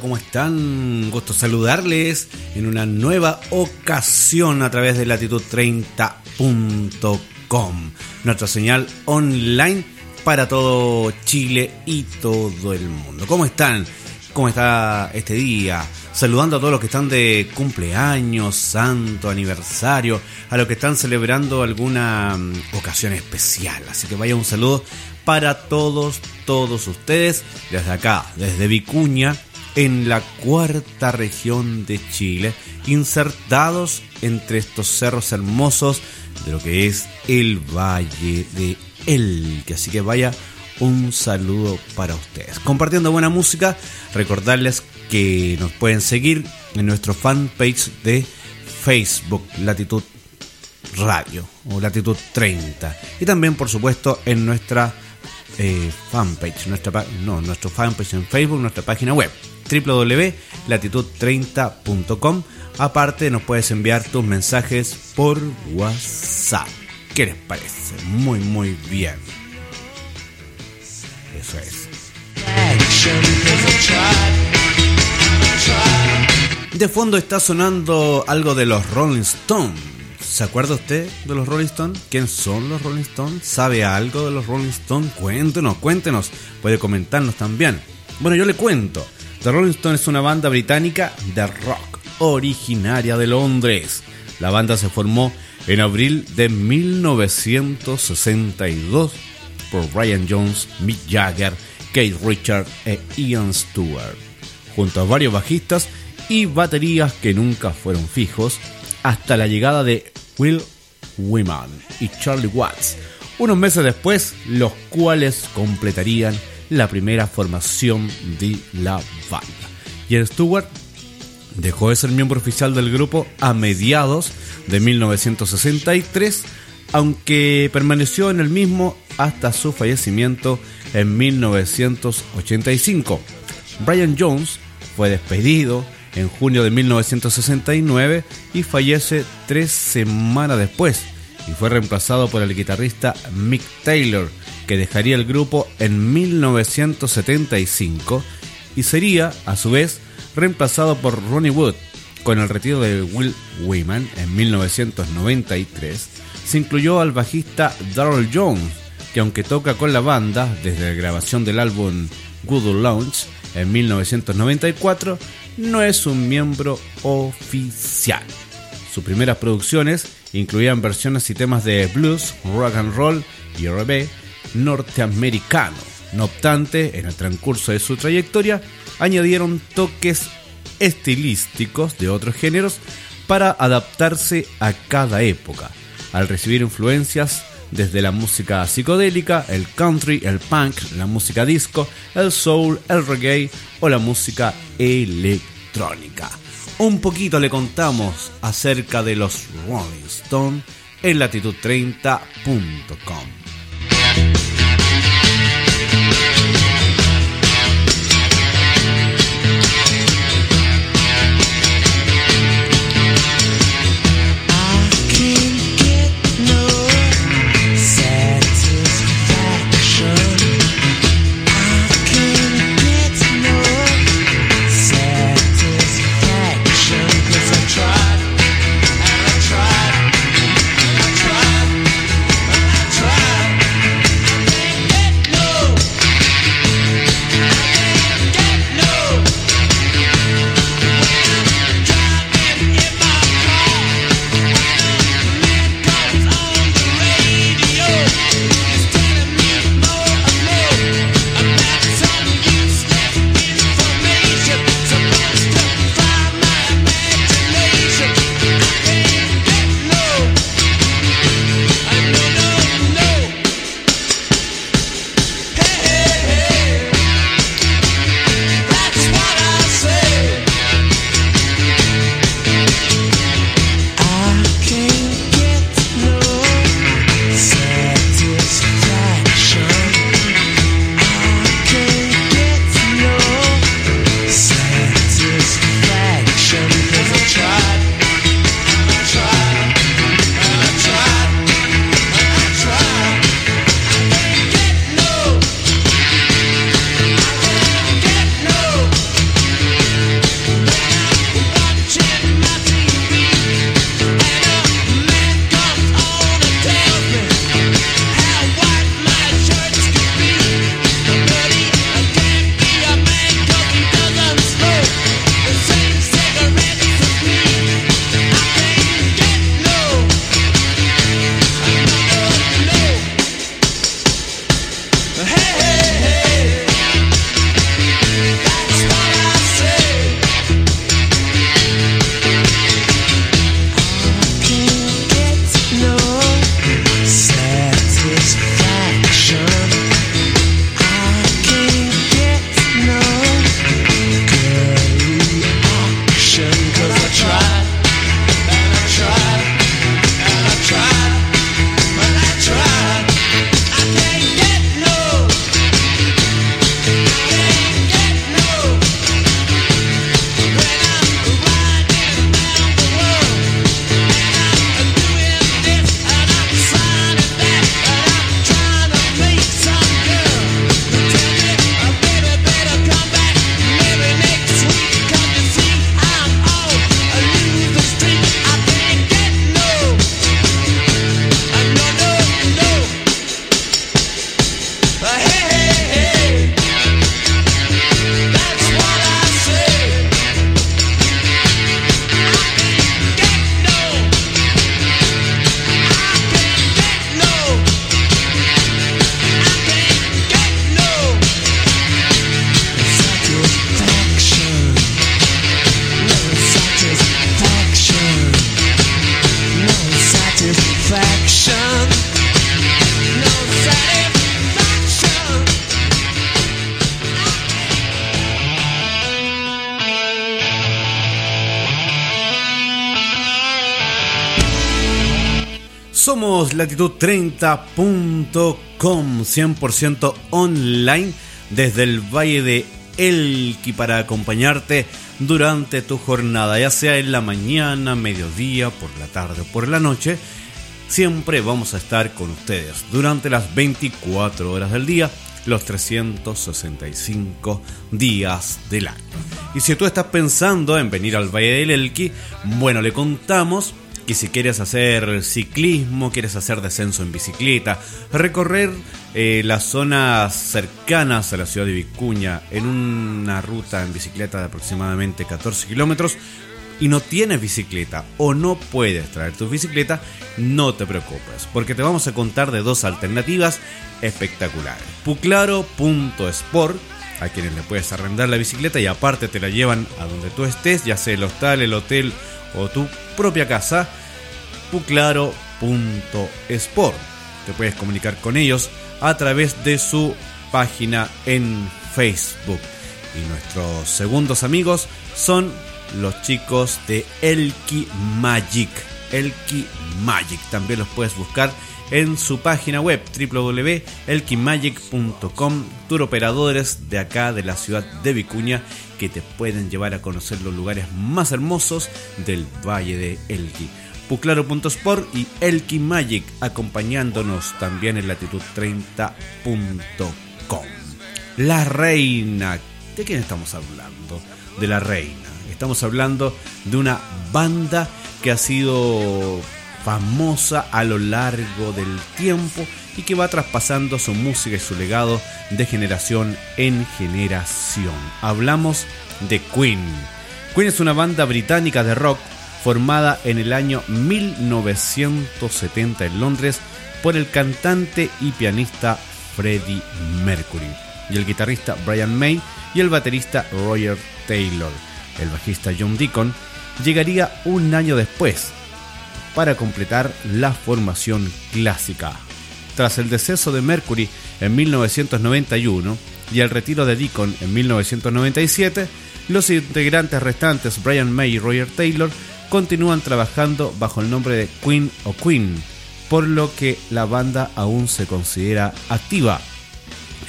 ¿cómo están? Gusto saludarles en una nueva ocasión a través de latitud30.com, nuestra señal online para todo Chile y todo el mundo. ¿Cómo están? ¿Cómo está este día? Saludando a todos los que están de cumpleaños, santo, aniversario, a los que están celebrando alguna mm, ocasión especial. Así que vaya un saludo para todos, todos ustedes, desde acá, desde Vicuña, en la cuarta región de Chile, insertados entre estos cerros hermosos de lo que es el Valle de Elque. Así que vaya un saludo para ustedes. Compartiendo buena música, recordarles que nos pueden seguir en nuestro fanpage de Facebook, Latitud Radio o Latitud 30. Y también, por supuesto, en nuestra eh, fanpage, nuestra, no, nuestro fanpage en Facebook, nuestra página web www.latitud30.com. Aparte, nos puedes enviar tus mensajes por WhatsApp. ¿Qué les parece? Muy, muy bien. Eso es. De fondo está sonando algo de los Rolling Stones. ¿Se acuerda usted de los Rolling Stones? ¿Quién son los Rolling Stones? ¿Sabe algo de los Rolling Stones? Cuéntenos, cuéntenos. Puede comentarnos también. Bueno, yo le cuento. The Rolling Stones es una banda británica de rock originaria de Londres. La banda se formó en abril de 1962 por Brian Jones, Mick Jagger, Kate Richard e Ian Stewart, junto a varios bajistas y baterías que nunca fueron fijos, hasta la llegada de Will Wyman y Charlie Watts, unos meses después, los cuales completarían la primera formación de la banda. Ian Stewart dejó de ser miembro oficial del grupo a mediados de 1963, aunque permaneció en el mismo hasta su fallecimiento en 1985. Brian Jones fue despedido en junio de 1969 y fallece tres semanas después y fue reemplazado por el guitarrista Mick Taylor, que dejaría el grupo en 1975 y sería, a su vez, reemplazado por Ronnie Wood. Con el retiro de Will Wyman en 1993, se incluyó al bajista Darrell Jones, que aunque toca con la banda desde la grabación del álbum Good Launch en 1994, no es un miembro oficial. Sus primeras producciones incluían versiones y temas de blues, rock and roll y R&B norteamericano. No obstante, en el transcurso de su trayectoria, añadieron toques estilísticos de otros géneros para adaptarse a cada época, al recibir influencias desde la música psicodélica, el country, el punk, la música disco, el soul, el reggae o la música electrónica. Un poquito le contamos acerca de los Rolling Stones en latitud30.com. latitud30.com 100% online desde el Valle de Elqui para acompañarte durante tu jornada, ya sea en la mañana, mediodía, por la tarde o por la noche. Siempre vamos a estar con ustedes durante las 24 horas del día, los 365 días del año. Y si tú estás pensando en venir al Valle del Elqui, bueno, le contamos que si quieres hacer ciclismo, quieres hacer descenso en bicicleta, recorrer eh, las zonas cercanas a la ciudad de Vicuña en una ruta en bicicleta de aproximadamente 14 kilómetros y no tienes bicicleta o no puedes traer tu bicicleta, no te preocupes, porque te vamos a contar de dos alternativas espectaculares. Puclaro.sport, a quienes le puedes arrendar la bicicleta y aparte te la llevan a donde tú estés, ya sea el hostal, el hotel o tu propia casa, puclaro.sport. Te puedes comunicar con ellos a través de su página en Facebook. Y nuestros segundos amigos son los chicos de Elki Magic. Elki Magic. También los puedes buscar en su página web www.elkimagic.com. Tour operadores de acá de la ciudad de Vicuña que te pueden llevar a conocer los lugares más hermosos del Valle de Elqui. Puclaro.sport y Elqui Magic acompañándonos también en latitud30.com. La Reina. ¿De quién estamos hablando? De La Reina. Estamos hablando de una banda que ha sido famosa a lo largo del tiempo y que va traspasando su música y su legado de generación en generación. Hablamos de Queen. Queen es una banda británica de rock formada en el año 1970 en Londres por el cantante y pianista Freddie Mercury y el guitarrista Brian May y el baterista Roger Taylor. El bajista John Deacon llegaría un año después para completar la formación clásica. Tras el deceso de Mercury en 1991 y el retiro de Deacon en 1997, los integrantes restantes Brian May y Roger Taylor continúan trabajando bajo el nombre de Queen o Queen, por lo que la banda aún se considera activa.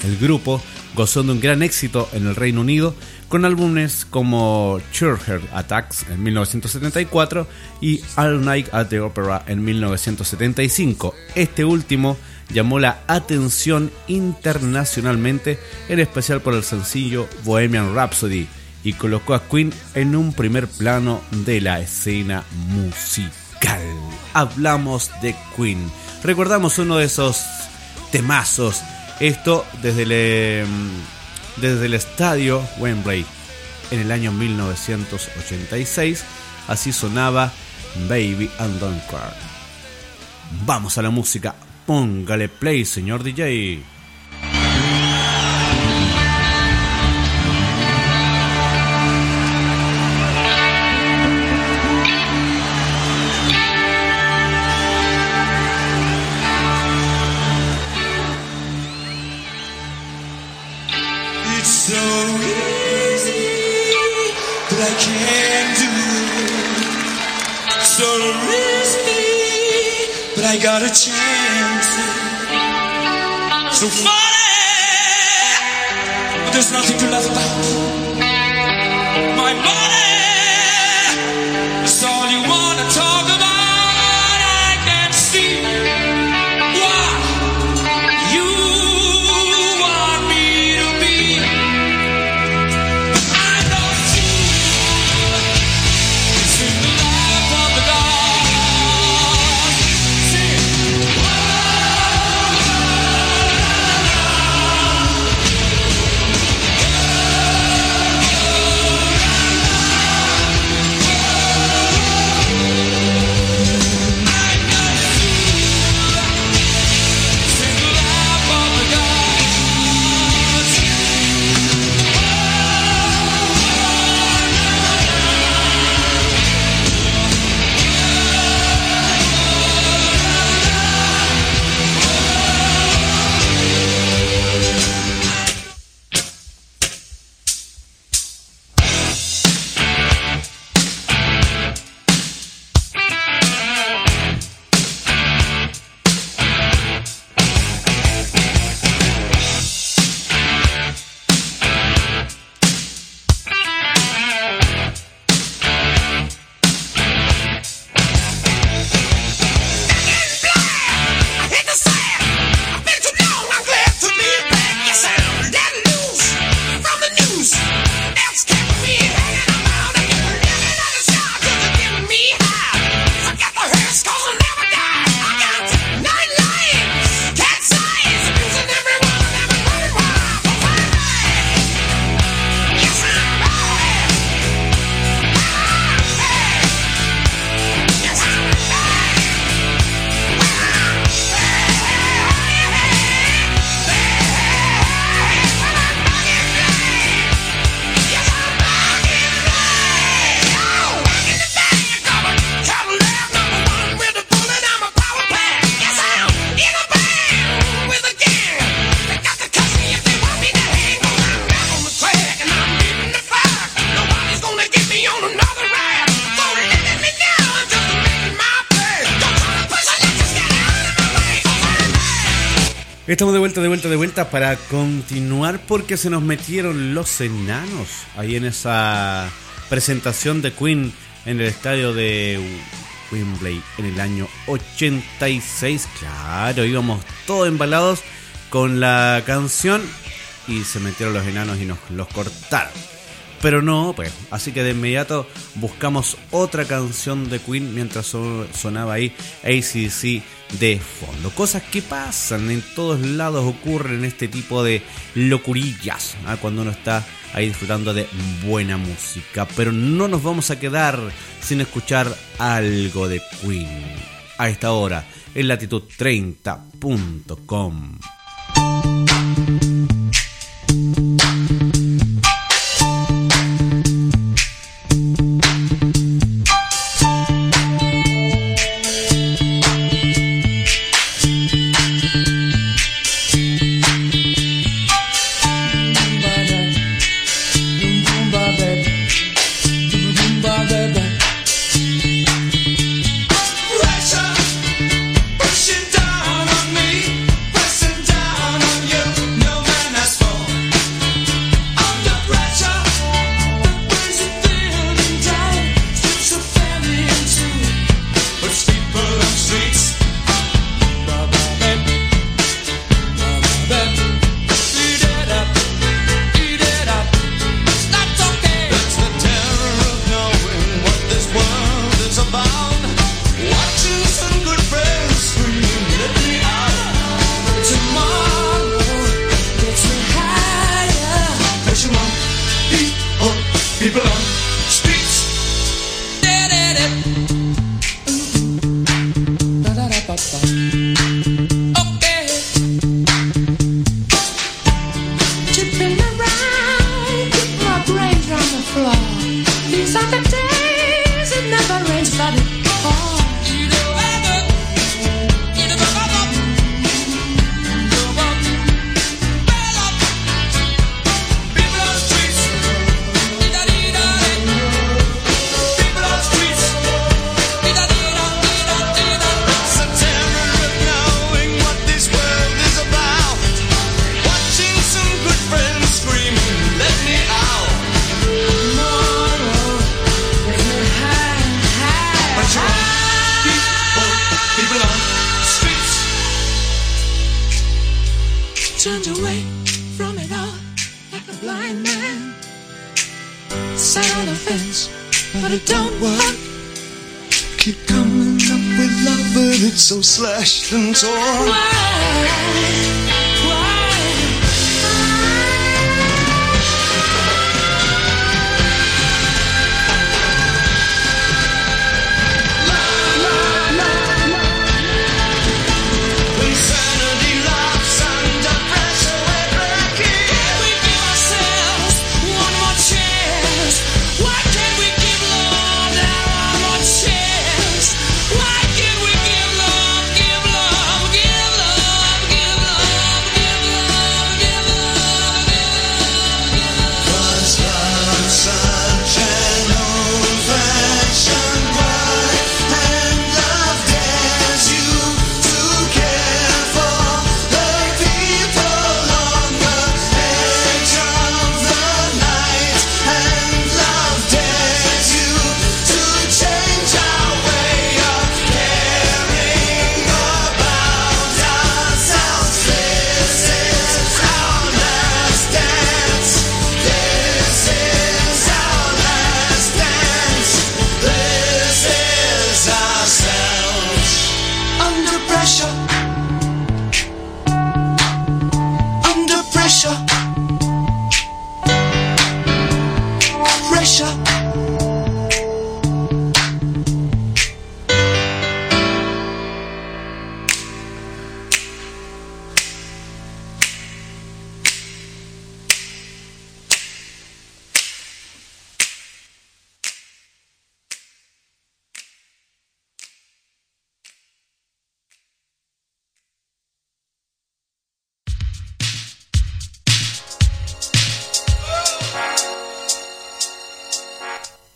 El grupo gozó de un gran éxito en el Reino Unido con álbumes como Churcher Attacks en 1974 y All Night at the Opera en 1975. Este último llamó la atención internacionalmente, en especial por el sencillo Bohemian Rhapsody, y colocó a Queen en un primer plano de la escena musical. Hablamos de Queen. Recordamos uno de esos temazos. Esto desde el, em, desde el estadio Wembley en el año 1986. Así sonaba Baby and Don't Cry. Vamos a la música. Póngale play, señor DJ. Got a chance. So funny, eh, but there's nothing to laugh about. Estamos de vuelta, de vuelta, de vuelta para continuar porque se nos metieron los enanos ahí en esa presentación de Queen en el estadio de Wembley en el año 86. Claro, íbamos todos embalados con la canción y se metieron los enanos y nos los cortaron. Pero no, pues, así que de inmediato buscamos otra canción de Queen mientras sonaba ahí ACC de fondo. Cosas que pasan en todos lados, ocurren este tipo de locurillas ¿ah? cuando uno está ahí disfrutando de buena música. Pero no nos vamos a quedar sin escuchar algo de Queen a esta hora en latitud30.com.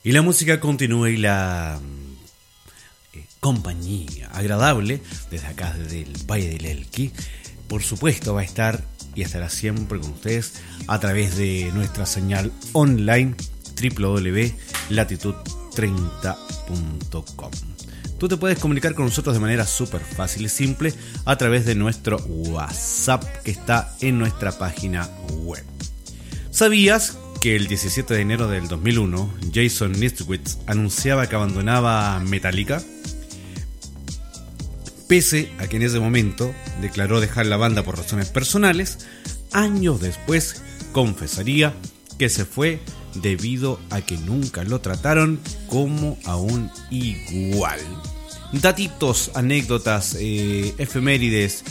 Y la música continúa y la eh, compañía agradable desde acá, desde el Valle del Elqui, por supuesto, va a estar y estará siempre con ustedes a través de nuestra señal online www.latitud30.com. Tú te puedes comunicar con nosotros de manera súper fácil y simple a través de nuestro WhatsApp que está en nuestra página web. ¿Sabías que el 17 de enero del 2001 Jason Nistwitz anunciaba que abandonaba Metallica? Pese a que en ese momento declaró dejar la banda por razones personales, años después confesaría que se fue debido a que nunca lo trataron como a un igual. Datitos, anécdotas, eh, efemérides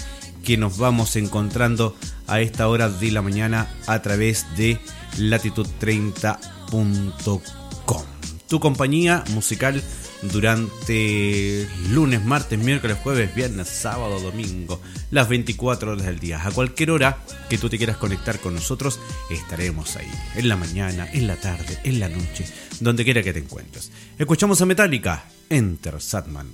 que nos vamos encontrando a esta hora de la mañana a través de latitud30.com. Tu compañía musical durante lunes, martes, miércoles, jueves, viernes, sábado, domingo, las 24 horas del día. A cualquier hora que tú te quieras conectar con nosotros, estaremos ahí. En la mañana, en la tarde, en la noche, donde quiera que te encuentres. Escuchamos a Metallica, Enter Satman.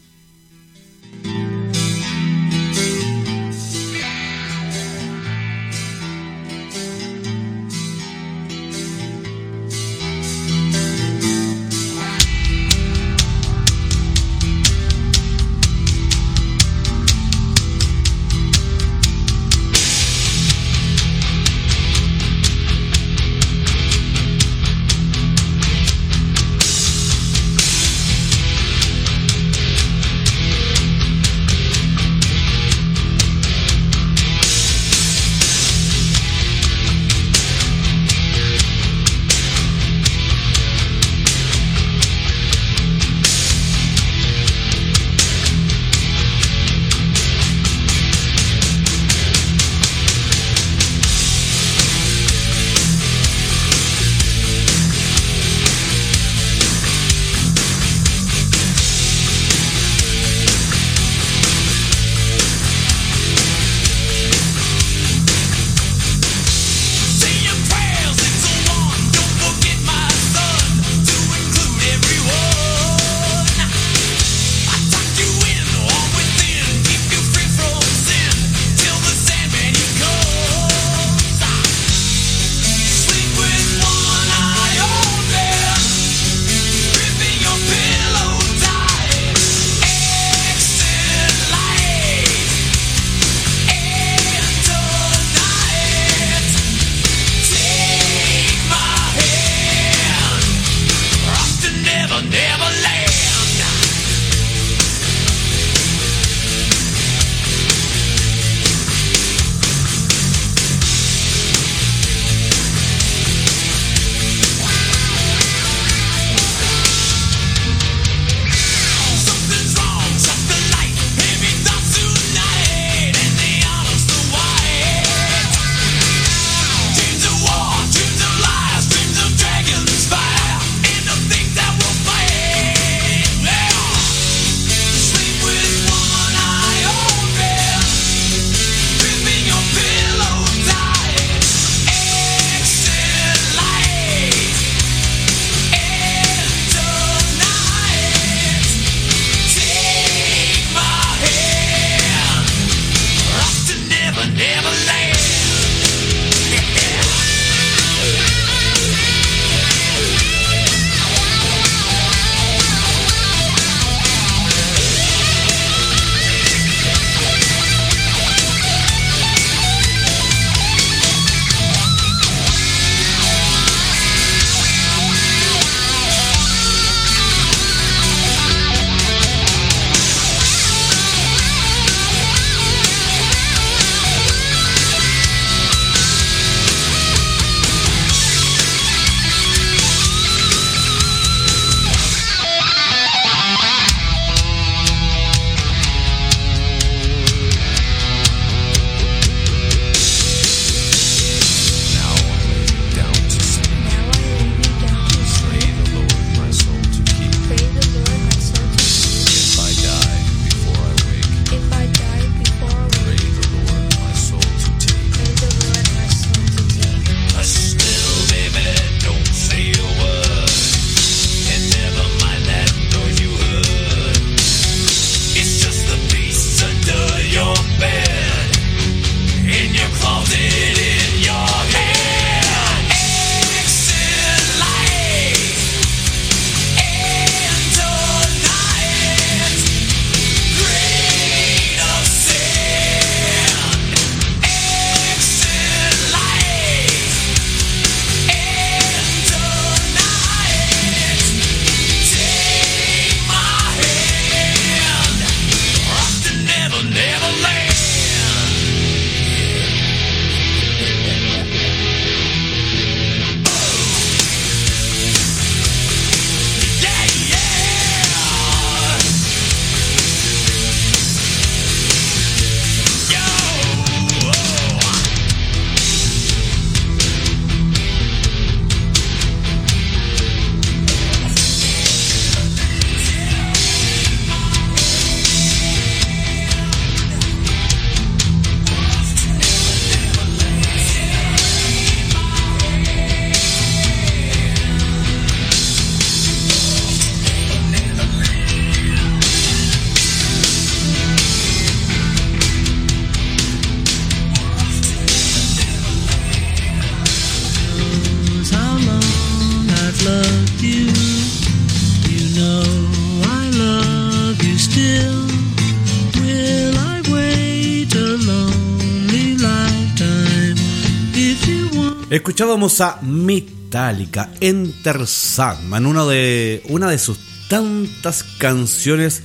Escuchábamos a Metallica, Enter Sandman, una de, una de sus tantas canciones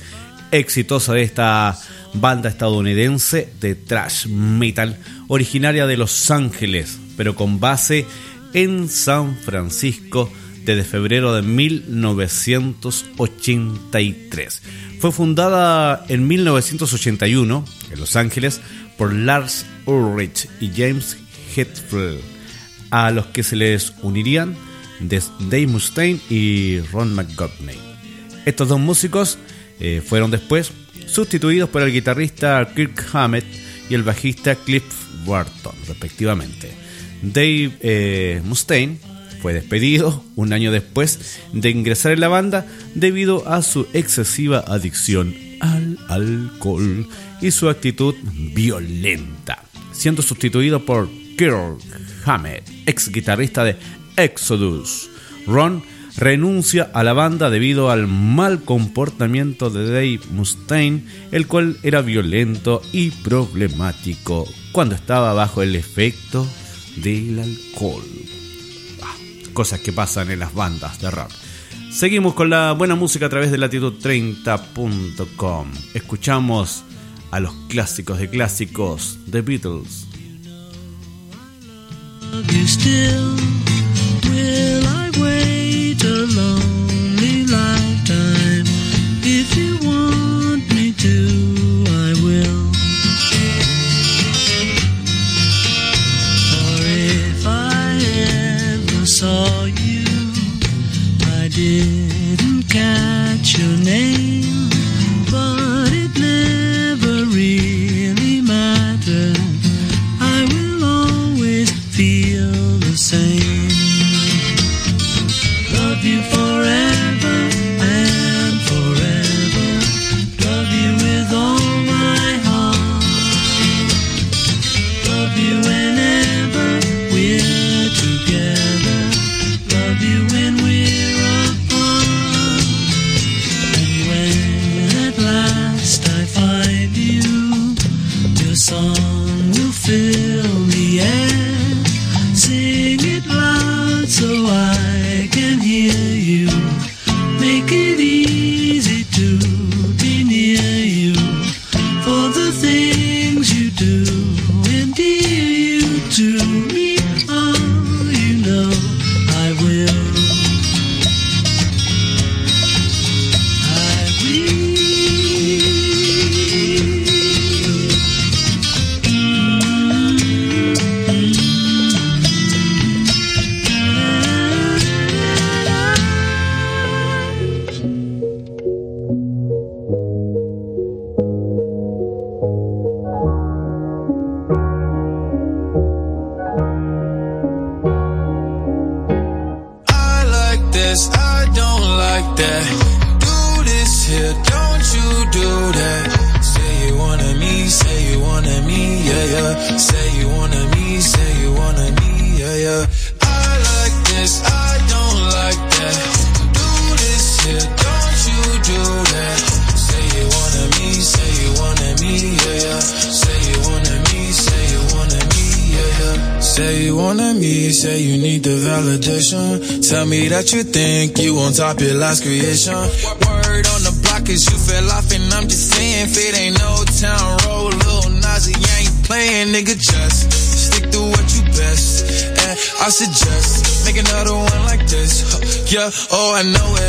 exitosas de esta banda estadounidense de thrash metal, originaria de Los Ángeles, pero con base en San Francisco desde febrero de 1983. Fue fundada en 1981 en Los Ángeles por Lars Ulrich y James Hetfield a los que se les unirían Dave Mustaine y Ron McGovney. Estos dos músicos eh, fueron después sustituidos por el guitarrista Kirk Hammett y el bajista Cliff Burton, respectivamente. Dave eh, Mustaine fue despedido un año después de ingresar en la banda debido a su excesiva adicción al alcohol y su actitud violenta, siendo sustituido por Kirk Hammett, ex guitarrista de Exodus. Ron renuncia a la banda debido al mal comportamiento de Dave Mustaine, el cual era violento y problemático cuando estaba bajo el efecto del alcohol. Ah, cosas que pasan en las bandas de rock. Seguimos con la buena música a través de latitud30.com. Escuchamos a los clásicos de clásicos, The Beatles. you still. You think you on top your last creation. Word on the block is you fell off, and I'm just saying, if it ain't no town road, little Nazi ain't playing, nigga. Just stick to what you best. And I suggest make another one like this. Yeah, oh, I know it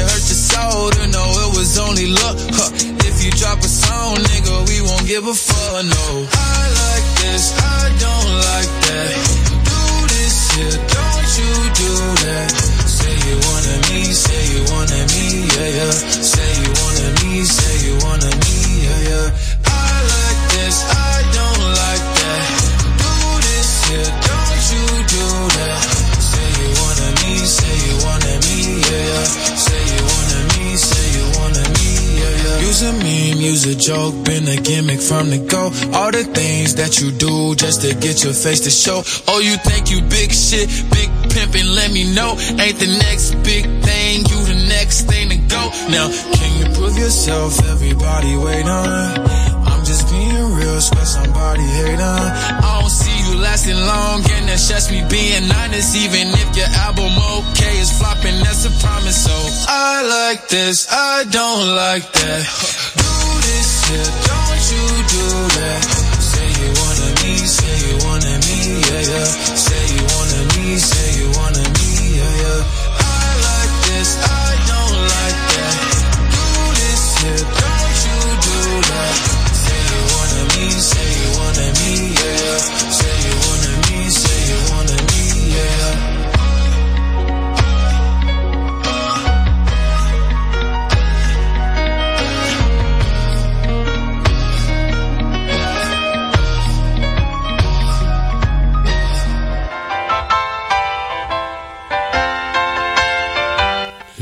the go. All the things that you do just to get your face to show. Oh, you think you big shit, big pimpin', let me know. Ain't the next big thing, you the next thing to go. Now, can you prove yourself? Everybody wait on. I'm just being real, swear somebody hate on. I don't see you lasting long, and that's just me being honest. Even if your album okay is flopping, that's a promise. So I like this, I don't like that. Do this you do that. Say you wanna me, say you wanna me, yeah, yeah.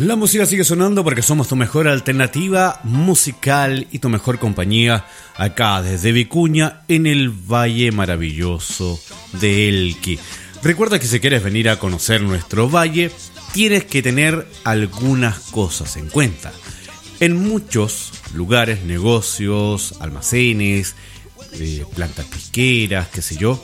La música sigue sonando porque somos tu mejor alternativa musical y tu mejor compañía acá desde Vicuña en el Valle Maravilloso de Elqui. Recuerda que si quieres venir a conocer nuestro valle, tienes que tener algunas cosas en cuenta. En muchos lugares, negocios, almacenes, eh, plantas pisqueras, qué sé yo,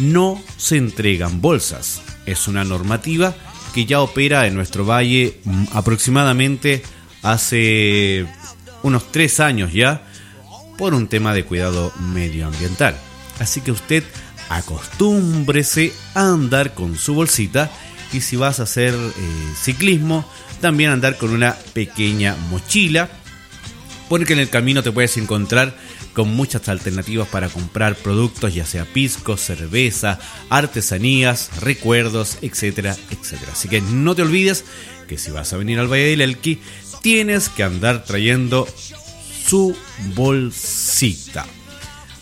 no se entregan bolsas. Es una normativa que ya opera en nuestro valle mm, aproximadamente hace unos tres años ya por un tema de cuidado medioambiental. Así que usted acostúmbrese a andar con su bolsita y si vas a hacer eh, ciclismo, también andar con una pequeña mochila porque en el camino te puedes encontrar con muchas alternativas para comprar productos, ya sea pisco, cerveza, artesanías, recuerdos, etcétera, etcétera. Así que no te olvides que si vas a venir al Valle del Elqui, tienes que andar trayendo su bolsita.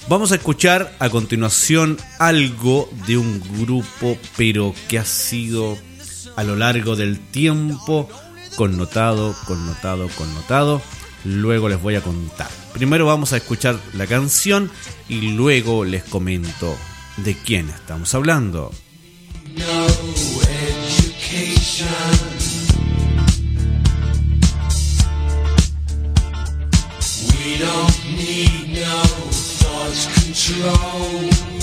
Vamos a escuchar a continuación algo de un grupo, pero que ha sido a lo largo del tiempo connotado, connotado, connotado. Luego les voy a contar. Primero vamos a escuchar la canción y luego les comento de quién estamos hablando. No. We don't need no control.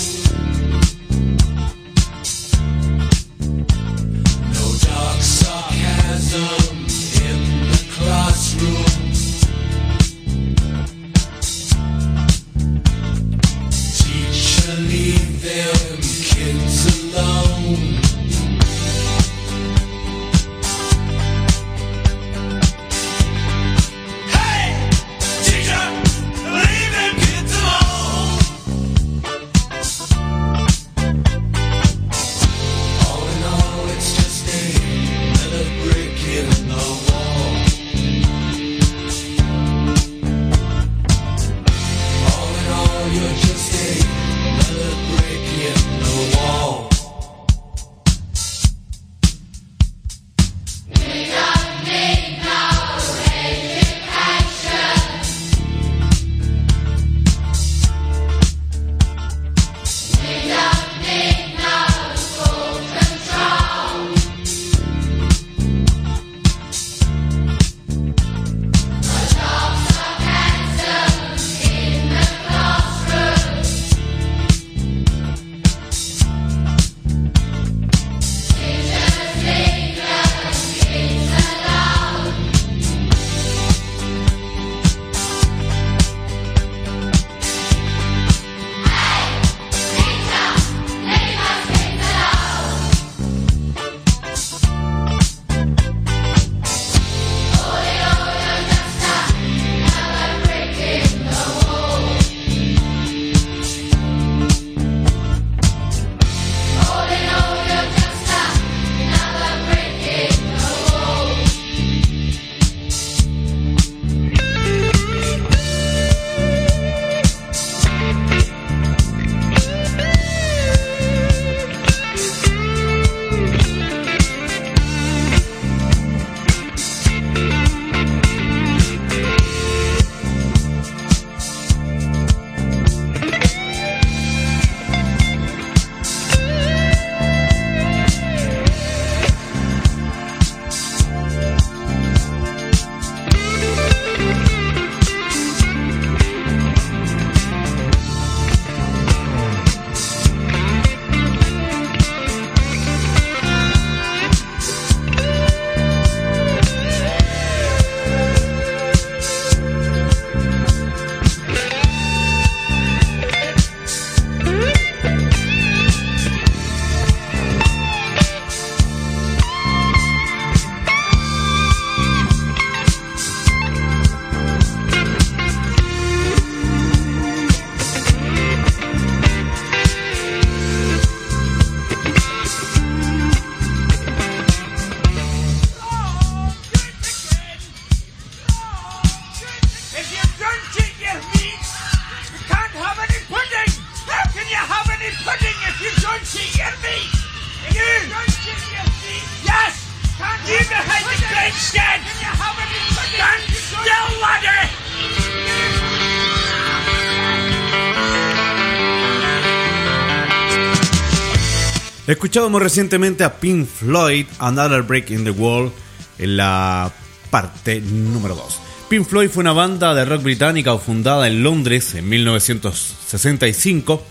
Escuchábamos recientemente a Pink Floyd, Another Break in the Wall, en la parte número 2. Pink Floyd fue una banda de rock británica fundada en Londres en 1965,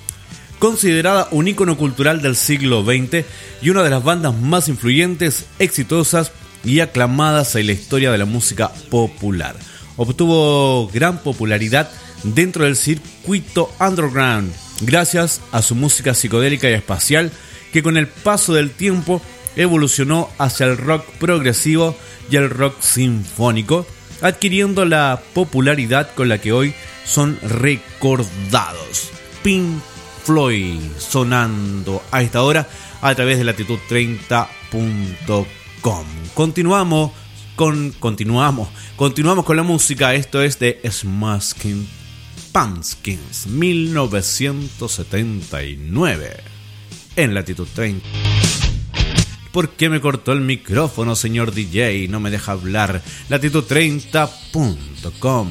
considerada un ícono cultural del siglo XX y una de las bandas más influyentes, exitosas y aclamadas en la historia de la música popular. Obtuvo gran popularidad dentro del circuito underground gracias a su música psicodélica y espacial que con el paso del tiempo evolucionó hacia el rock progresivo y el rock sinfónico, adquiriendo la popularidad con la que hoy son recordados. Pink Floyd sonando a esta hora a través de latitud30.com. Continuamos con continuamos, continuamos con la música, esto es de Smashing Pumpkins 1979 en latitud 30. ¿Por qué me cortó el micrófono, señor DJ? No me deja hablar. Latitud30.com.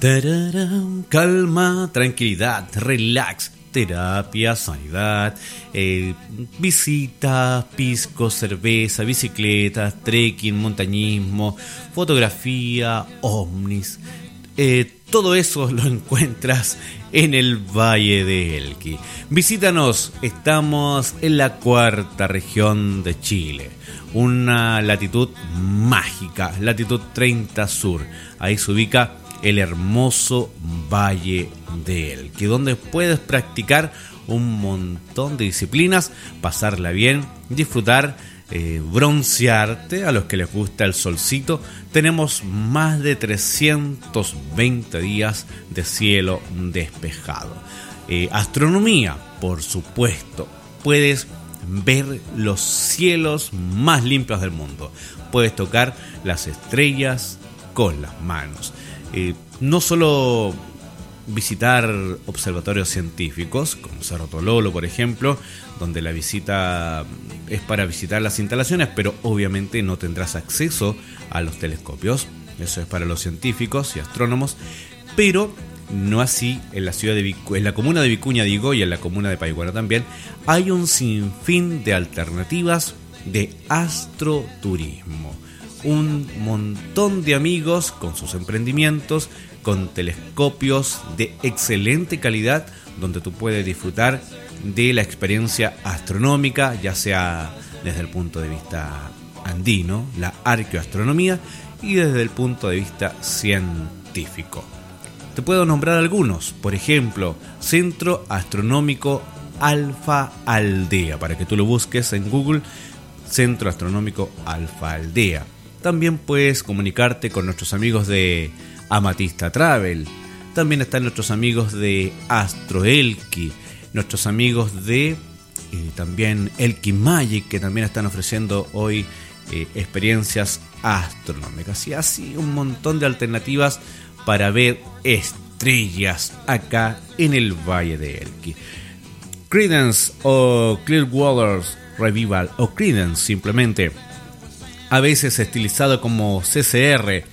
Tararam, calma, tranquilidad, relax, terapia, sanidad, eh, visita, pisco, cerveza, bicicletas, trekking, montañismo, fotografía, ovnis. Eh, todo eso lo encuentras en el Valle de Elqui. Visítanos, estamos en la cuarta región de Chile, una latitud mágica, latitud 30 sur. Ahí se ubica el hermoso Valle de Elqui, donde puedes practicar un montón de disciplinas, pasarla bien, disfrutar, eh, broncearte a los que les gusta el solcito. Tenemos más de 320 días de cielo despejado. Eh, astronomía, por supuesto. Puedes ver los cielos más limpios del mundo. Puedes tocar las estrellas con las manos. Eh, no solo visitar observatorios científicos, como Cerro Tololo, por ejemplo, donde la visita es para visitar las instalaciones, pero obviamente no tendrás acceso a los telescopios. Eso es para los científicos y astrónomos, pero no así en la ciudad de Vicu- en la comuna de Vicuña digo y en la comuna de Paiguara también hay un sinfín de alternativas de astroturismo. Un montón de amigos con sus emprendimientos, con telescopios de excelente calidad, donde tú puedes disfrutar de la experiencia astronómica, ya sea desde el punto de vista andino, la arqueoastronomía, y desde el punto de vista científico. Te puedo nombrar algunos, por ejemplo, Centro Astronómico Alfa Aldea, para que tú lo busques en Google, Centro Astronómico Alfa Aldea. También puedes comunicarte con nuestros amigos de Amatista Travel. También están nuestros amigos de Astroelki, nuestros amigos de eh, también Elki Magic, que también están ofreciendo hoy eh, experiencias astronómicas. Y así un montón de alternativas para ver estrellas acá en el Valle de Elqui. Credence o Clearwater's Revival o Credence simplemente, a veces estilizado como CCR,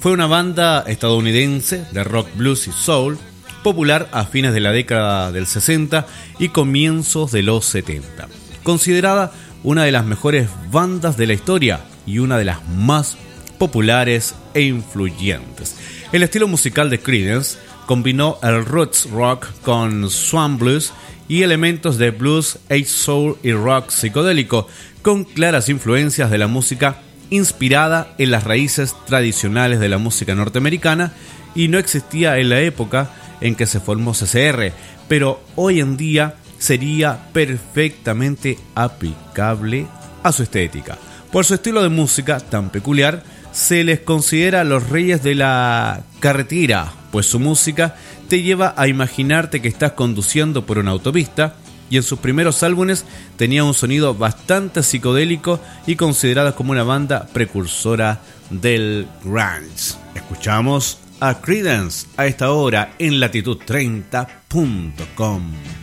fue una banda estadounidense de rock, blues y soul popular a fines de la década del 60 y comienzos de los 70. Considerada una de las mejores bandas de la historia y una de las más populares e influyentes. El estilo musical de Creedence combinó el roots rock con swan blues y elementos de blues, age soul y rock psicodélico, con claras influencias de la música inspirada en las raíces tradicionales de la música norteamericana y no existía en la época en que se formó CCR, pero hoy en día sería perfectamente aplicable a su estética. Por su estilo de música tan peculiar, se les considera los reyes de la carretera, pues su música te lleva a imaginarte que estás conduciendo por una autopista y en sus primeros álbumes tenía un sonido bastante psicodélico y considerada como una banda precursora del grunge. Escuchamos a Credence a esta hora en latitud30.com.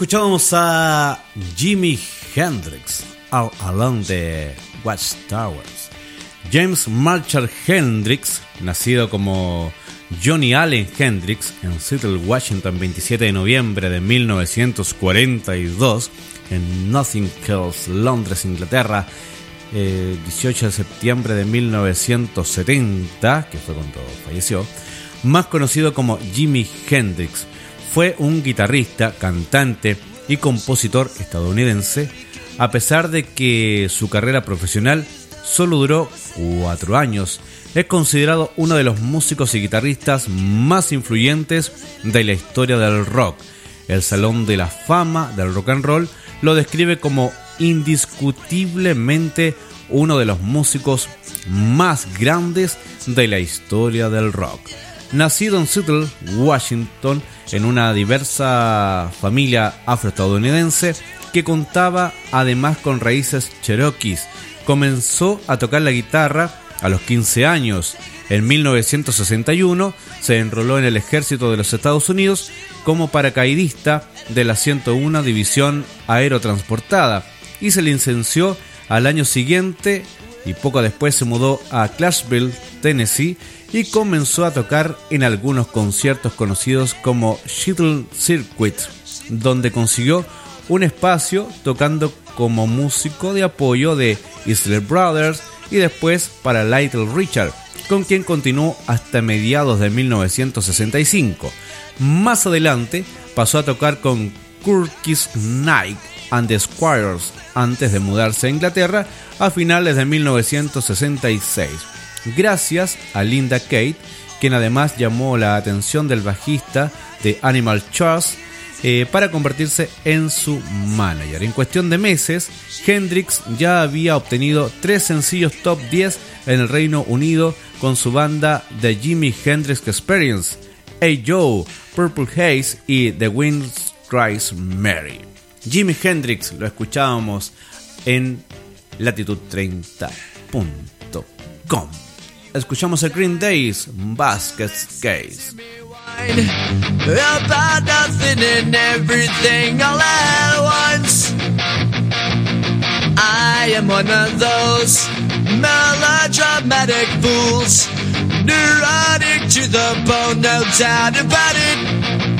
escuchábamos a Jimi Hendrix, All Along the Watchtowers. James Marshall Hendrix, nacido como Johnny Allen Hendrix en Seattle, Washington, 27 de noviembre de 1942, en Nothing Hills, Londres, Inglaterra, eh, 18 de septiembre de 1970, que fue cuando falleció, más conocido como Jimi Hendrix. Fue un guitarrista, cantante y compositor estadounidense, a pesar de que su carrera profesional solo duró cuatro años. Es considerado uno de los músicos y guitarristas más influyentes de la historia del rock. El Salón de la Fama del Rock and Roll lo describe como indiscutiblemente uno de los músicos más grandes de la historia del rock. Nacido en Seattle, Washington, en una diversa familia afroestadounidense que contaba además con raíces cherokees, comenzó a tocar la guitarra a los 15 años. En 1961 se enroló en el ejército de los Estados Unidos como paracaidista de la 101 División Aerotransportada y se licenció Al año siguiente y poco después se mudó a Clarksville, Tennessee y comenzó a tocar en algunos conciertos conocidos como Shuttle Circuit, donde consiguió un espacio tocando como músico de apoyo de Isler Brothers y después para Little Richard, con quien continuó hasta mediados de 1965. Más adelante pasó a tocar con Curtis Knight and the Squires antes de mudarse a Inglaterra a finales de 1966, gracias a Linda Kate, quien además llamó la atención del bajista de Animal Charts eh, para convertirse en su manager. En cuestión de meses, Hendrix ya había obtenido tres sencillos top 10 en el Reino Unido con su banda The Jimi Hendrix Experience, Hey Joe, Purple Haze y The Wind Cries Mary. Jimi Hendrix lo escuchábamos en latitud30.com. Escuchamos el Green Days Basket Case. about nothing and everything all at once. I am one of those melodramatic fools, neurotic to the bone, no doubt about it.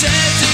said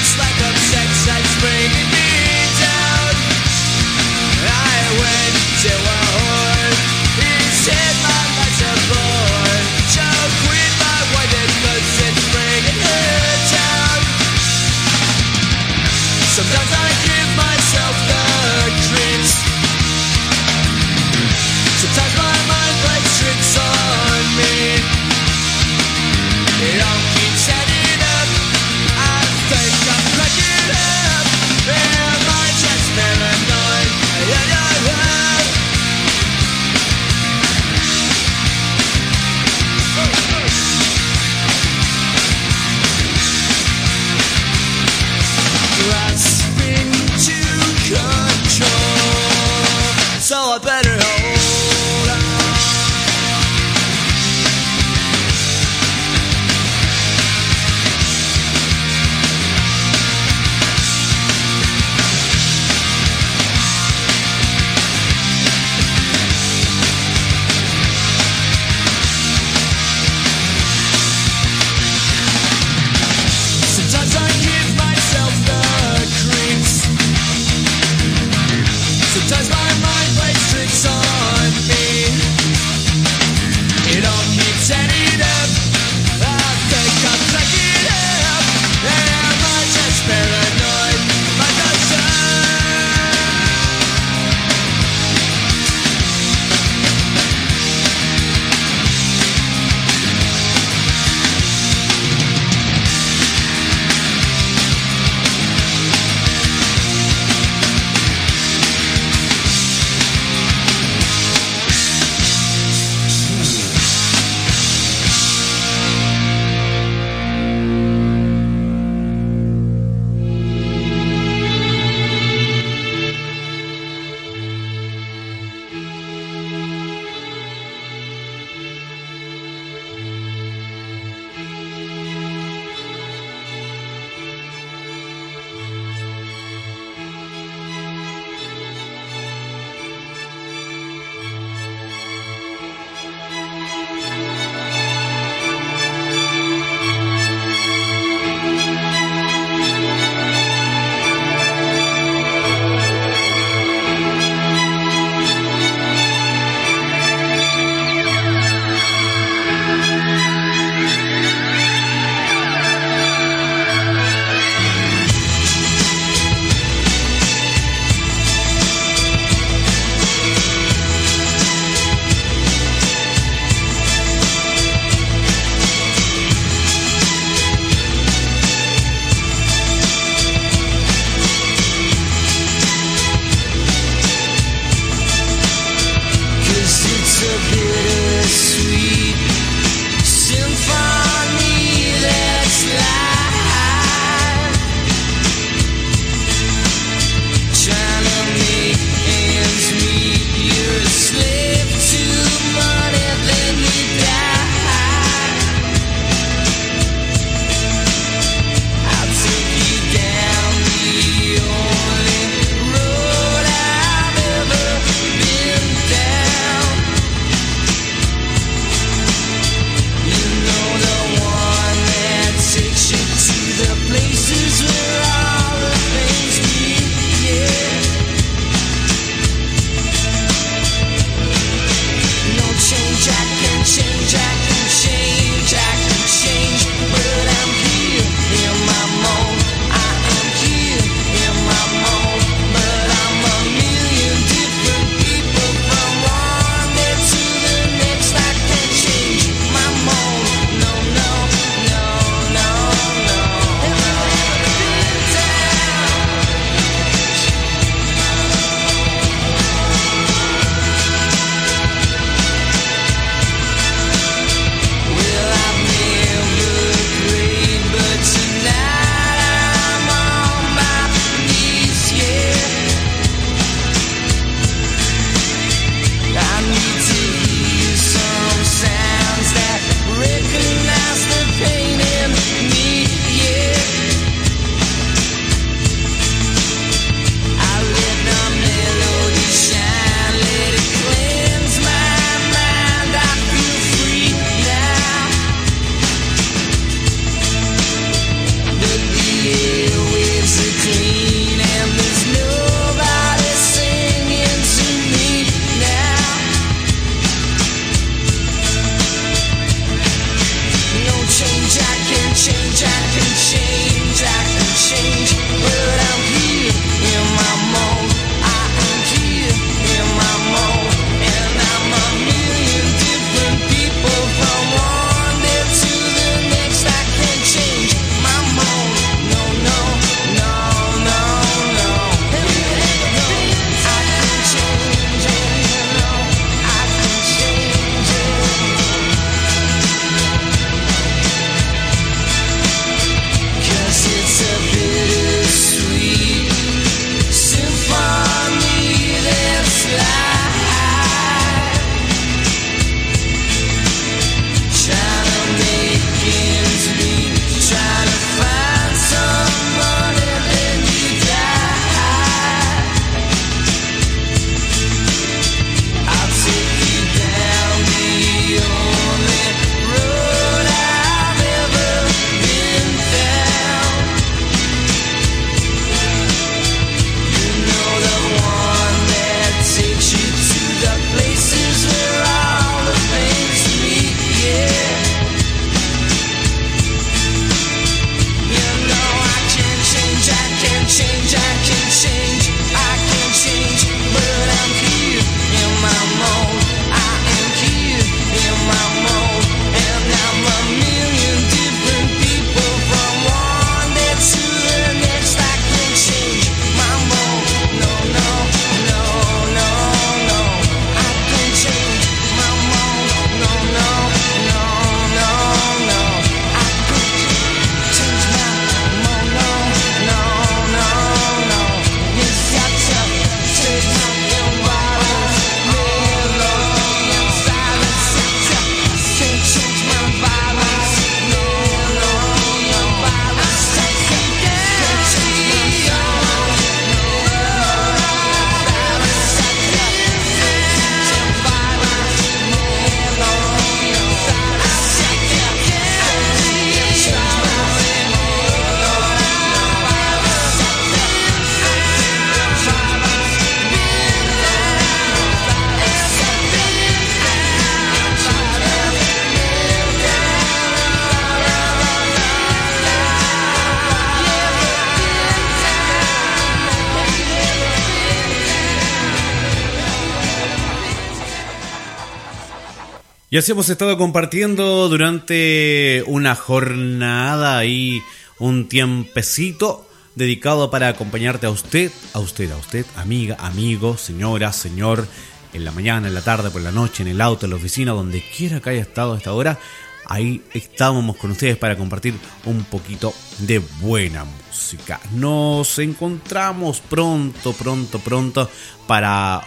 Y así hemos estado compartiendo durante una jornada y un tiempecito dedicado para acompañarte a usted, a usted, a usted, amiga, amigo, señora, señor, en la mañana, en la tarde, por la noche, en el auto, en la oficina, donde quiera que haya estado a esta hora. Ahí estábamos con ustedes para compartir un poquito de buena música. Nos encontramos pronto, pronto, pronto para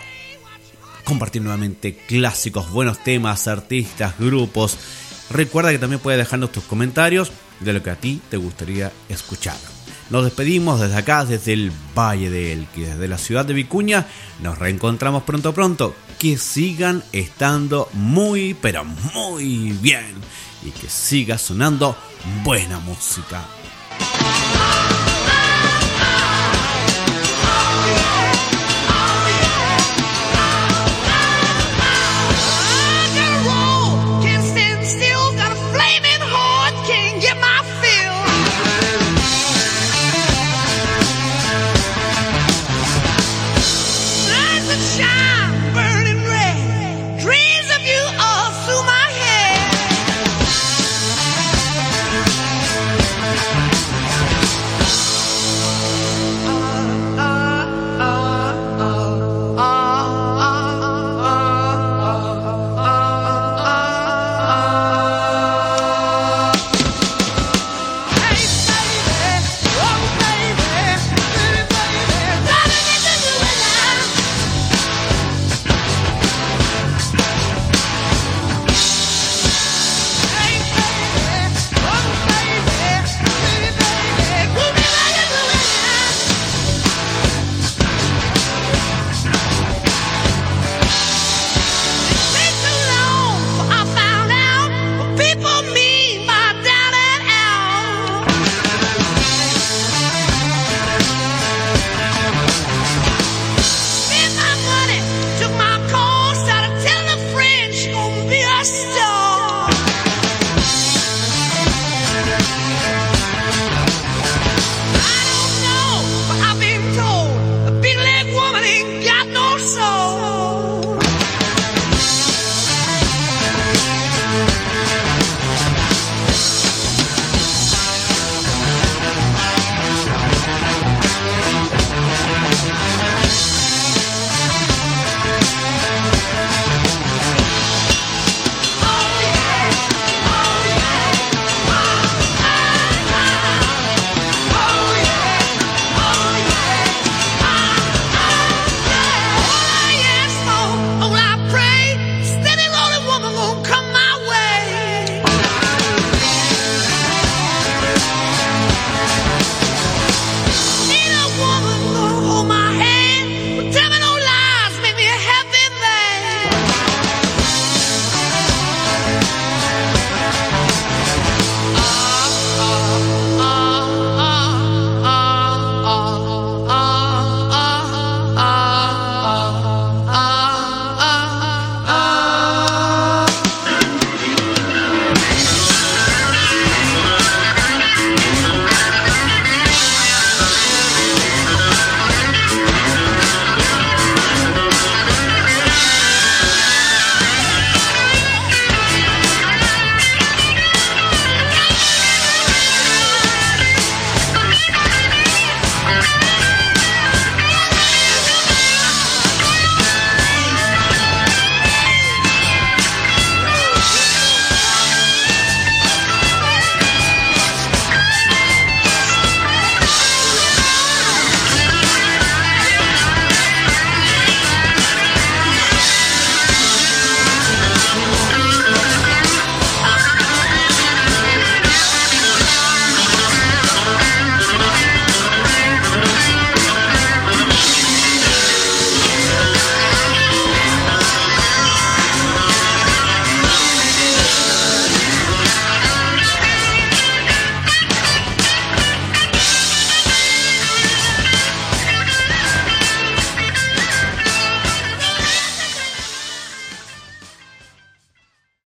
compartir nuevamente clásicos, buenos temas, artistas, grupos. Recuerda que también puedes dejarnos tus comentarios de lo que a ti te gustaría escuchar. Nos despedimos desde acá, desde el Valle de Elqui, desde la ciudad de Vicuña. Nos reencontramos pronto, pronto. Que sigan estando muy, pero muy bien. Y que siga sonando buena música